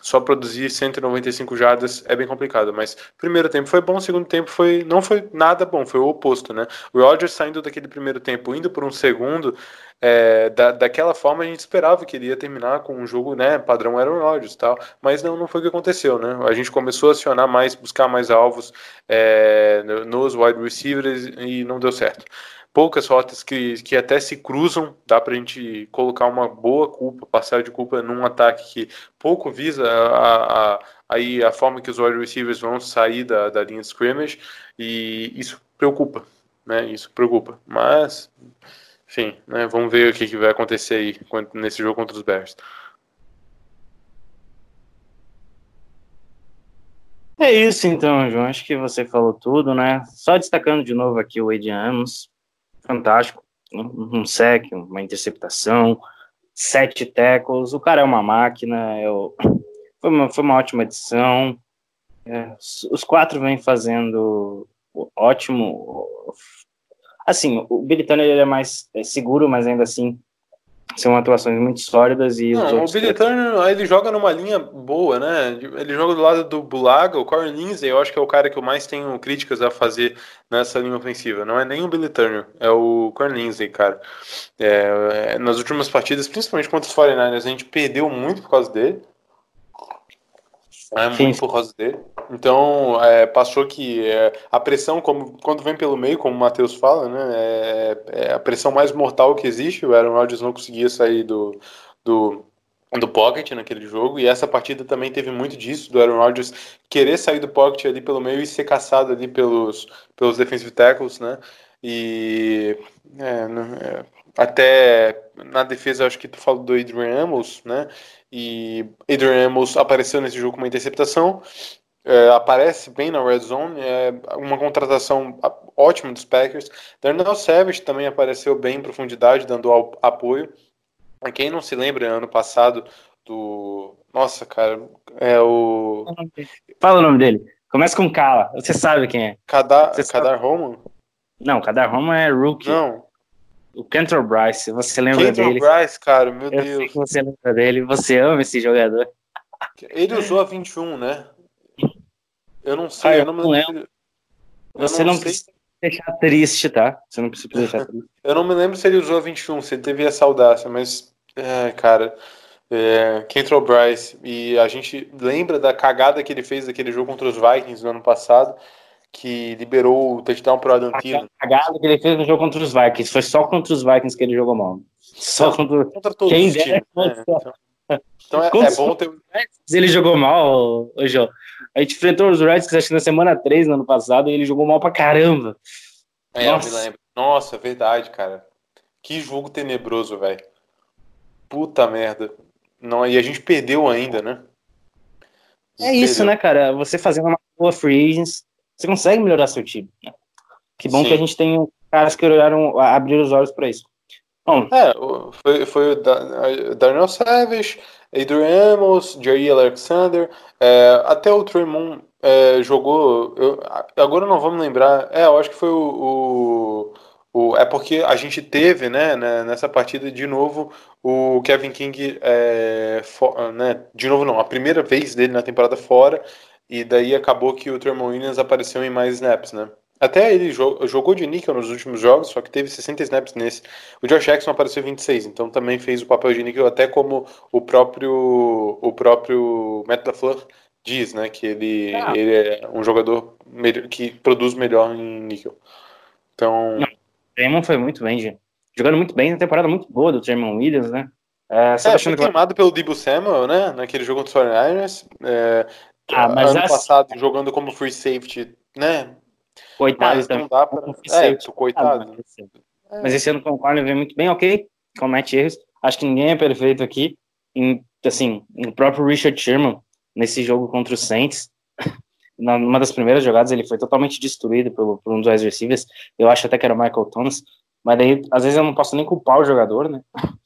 só produzir 195 jardas é bem complicado. Mas primeiro tempo foi bom, segundo tempo foi não foi nada bom, foi o oposto, né? O Rodgers saindo daquele primeiro tempo, indo por um segundo, é, da, daquela forma a gente esperava que ele ia terminar com um jogo, né, padrão Aaron Rodgers e tal, mas não, não foi o que aconteceu, né? A gente começou a acionar mais, buscar mais alvos é, nos wide receivers e não deu certo poucas rotas que, que até se cruzam, dá para a gente colocar uma boa culpa, passar de culpa num ataque que pouco visa a, a, aí a forma que os wide receivers vão sair da, da linha de scrimmage, e isso preocupa, né? Isso preocupa. Mas, enfim, né, vamos ver o que, que vai acontecer aí nesse jogo contra os Bears. É isso então, João. Acho que você falou tudo, né? Só destacando de novo aqui o Ed Amos fantástico. Um sec, uma interceptação, sete tackles. O cara é uma máquina. Eu... Foi, uma, foi uma ótima edição. É, os quatro vêm fazendo ótimo. Assim, o Turner ele é mais é seguro, mas ainda assim são atuações muito sólidas e não, o Billy Turner ele joga numa linha boa, né? Ele joga do lado do Bulaga, o Corey Lindsay, eu acho que é o cara que eu mais tenho críticas a fazer nessa linha ofensiva. Não é nem o Billy Turner, é o Corey Lindsay, cara. É, é, nas últimas partidas, principalmente contra os 49ers, a gente perdeu muito por causa dele. É muito por causa dele. Então, é, passou que é, a pressão, como, quando vem pelo meio, como o Matheus fala, né, é, é, a pressão mais mortal que existe. O Aaron Rodgers não conseguia sair do, do, do pocket naquele jogo, e essa partida também teve muito disso, do Aaron Rodgers querer sair do pocket ali pelo meio e ser caçado ali pelos, pelos defensive tackles, né, e é, é até na defesa, acho que tu falou do Adrian Amos, né, e Adrian Amos apareceu nesse jogo com uma interceptação, é, aparece bem na red zone, é uma contratação ótima dos Packers. Darnell Savage também apareceu bem em profundidade, dando apoio. Quem não se lembra, ano passado, do. Nossa, cara, é o. Fala o nome dele. Começa com Kala. Você sabe quem é. Kadar, Kadar Roman? Não, Kadar Roman é rookie. Não. O Kentor Bryce, você lembra Kentor dele? Bryce, cara, meu Eu Deus. sei que você lembra dele, você ama esse jogador. Ele usou a 21, né? Eu não sei, Ah, eu não me não lembro. Você não, sei- precisa deixar triste, tá? Você não precisa deixar triste. Eu não me lembro se ele usou a 21, se ele teve essa audácia, mas, é, cara, é, Kentrell Bryce, e a gente lembra da cagada que ele fez daquele jogo contra os Vikings no ano passado, que liberou o touchdown pro Adam Thielen. A cagada que ele fez no jogo contra os Vikings. Foi só contra os Vikings que ele jogou mal. Só contra Contra todos Quem os times. né? Então, então é, é bom ter. ele jogou mal, ô João. A gente enfrentou os Redskins acho que na semana 3 no ano passado e ele jogou mal pra caramba. É, eu Nossa. me lembro. Nossa, verdade, cara. Que jogo tenebroso, velho. Puta merda. Não, e a gente perdeu ainda, né? É isso, né, cara? Você fazendo uma boa free agents, você consegue melhorar seu time. né? Que bom Sim. que a gente tem caras que olharam, abriram os olhos pra isso. Bom, É, foi, foi o Da- Darnell Savage, Adrian Amos, Jerry Alexander, é, até o Tremont é, jogou. eu- agora não vamos lembrar. É, eu acho que foi o, o, o- É porque a gente teve, né, né, nessa partida de novo o Kevin King, é, fo- né, de novo não, a primeira vez dele na temporada fora, e daí acabou que o Tremont Williams apareceu em mais snaps, né? Até ele jo- jogou de níquel nos últimos jogos, só que teve 60 snaps nesse. O Josh Jackson apareceu 26, então também fez o papel de níquel, até como o próprio o próprio Matt LaFleur diz, né, que ele, Ah. ele é um jogador melhor- que produz melhor em níquel. Então, Não. Draymond foi muito bem, gente. Jogando muito bem, na temporada muito boa do Draymond Williams, né? É, é, achando foi que queimado pelo Debo Samuel, né, naquele jogo contra os 49ers. É, Ah, mas ano assim- passado, jogando como free safety, né, coitado mas também. não dá pra... É, tu, coitado. Ah, mas- Mas esse ano com o Corner vem muito bem, ok, comete erros. Acho que ninguém é perfeito aqui. Assim, o próprio Richard Sherman, nesse jogo contra o Saints, numa das primeiras jogadas, ele foi totalmente destruído pelo, por um dos receivers. Eu acho até que era o Michael Thomas. Mas daí, às vezes, eu não posso nem culpar o jogador, né?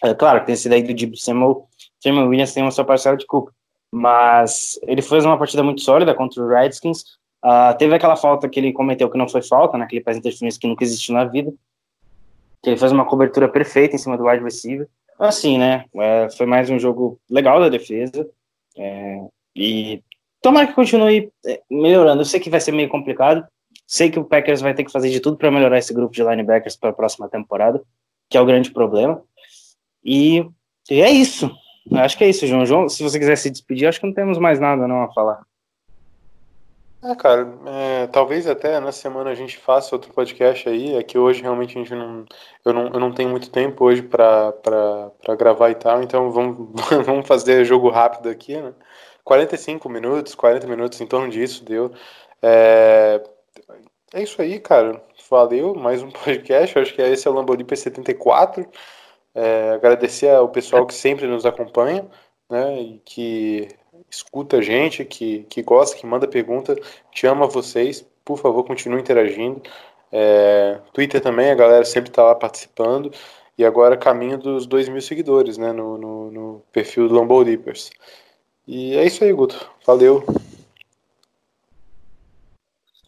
É claro que tem esse daí do Samuel, Samuel Williams tem uma sua parcela de culpa. Mas ele fez uma partida muito sólida contra o Redskins. Ah, teve aquela falta que ele cometeu que não foi falta, né? Aquele pass interference que nunca existiu na vida. Que ele fez uma cobertura perfeita em cima do wide receiver. Assim, né? é, foi mais um jogo legal da defesa. É, e tomara que continue é, melhorando. Eu sei que vai ser meio complicado. Sei que o Packers vai ter que fazer de tudo para melhorar esse grupo de linebackers para a próxima temporada, que é o grande problema. E, e é isso. Acho que é isso, João. João, se você quiser se despedir, acho que não temos mais nada não a falar. É, cara, é, talvez até na semana a gente faça outro podcast aí. É que hoje realmente a gente não. Eu não, eu não tenho muito tempo hoje para gravar e tal, então vamos, vamos fazer jogo rápido aqui, né? 45 minutos, 40 minutos, em torno disso deu. É, é isso aí, cara. Valeu, mais um podcast. Acho que esse é o Lamborghini P74. É, agradecer ao pessoal que sempre nos acompanha, né? E que escuta a gente, que, que gosta, que manda pergunta, te ama vocês, por favor, continue interagindo. É, Twitter também, a galera sempre está lá participando. E agora caminho dos 2 mil seguidores, né, no, no, no perfil do Lambo. E é isso aí, Guto. Valeu.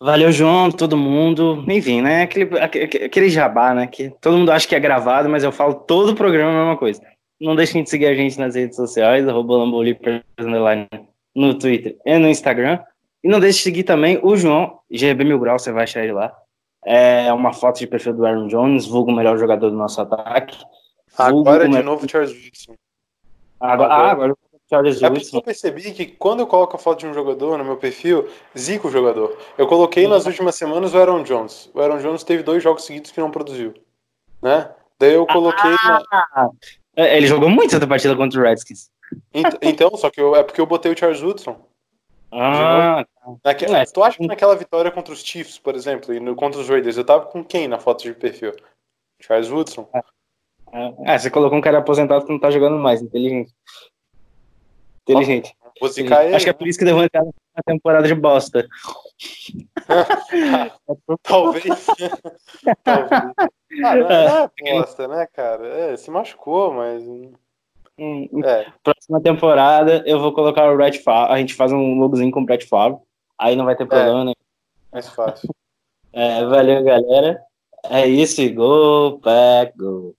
Valeu, João, todo mundo. Enfim, né? Aquele, aquele jabá, né? Que todo mundo acha que é gravado, mas eu falo todo o programa a mesma coisa. Não deixem de seguir a gente nas redes sociais, arroba no Twitter e no Instagram. E não deixe de seguir também o João, GB Mil Grau, você vai achar ele lá. É uma foto de perfil do Aaron Jones, vulgo o melhor jogador do nosso ataque. Agora de novo Charles Wilson. Agora, ah, agora Charles é Wilson. eu percebi que quando eu coloco a foto de um jogador no meu perfil, zico o jogador. Eu coloquei nas últimas semanas o Aaron Jones. O Aaron Jones teve dois jogos seguidos que não produziu. Né? Daí eu coloquei. Ah, na... É, ele jogou muito essa partida contra o Redskins. Então, só que eu, é porque eu botei o Charles Woodson. Ah, Naque... é. Tu acha que naquela vitória contra os Chiefs, por exemplo, e no, contra os Raiders, eu tava com quem na foto de perfil? Charles Woodson. Ah, você colocou um cara aposentado que não tá jogando mais, inteligente. Inteligente. Acho que é por isso que deu uma temporada de bosta. Talvez. Talvez. Ah, não é, é bosta, né, cara? É, se machucou, mas. Hum, é. Próxima temporada eu vou colocar o Red Favre. A gente faz um logozinho com o Red Favre. Aí não vai ter problema, é, né? Mais fácil. É, valeu, galera. É isso. Go, pack, go.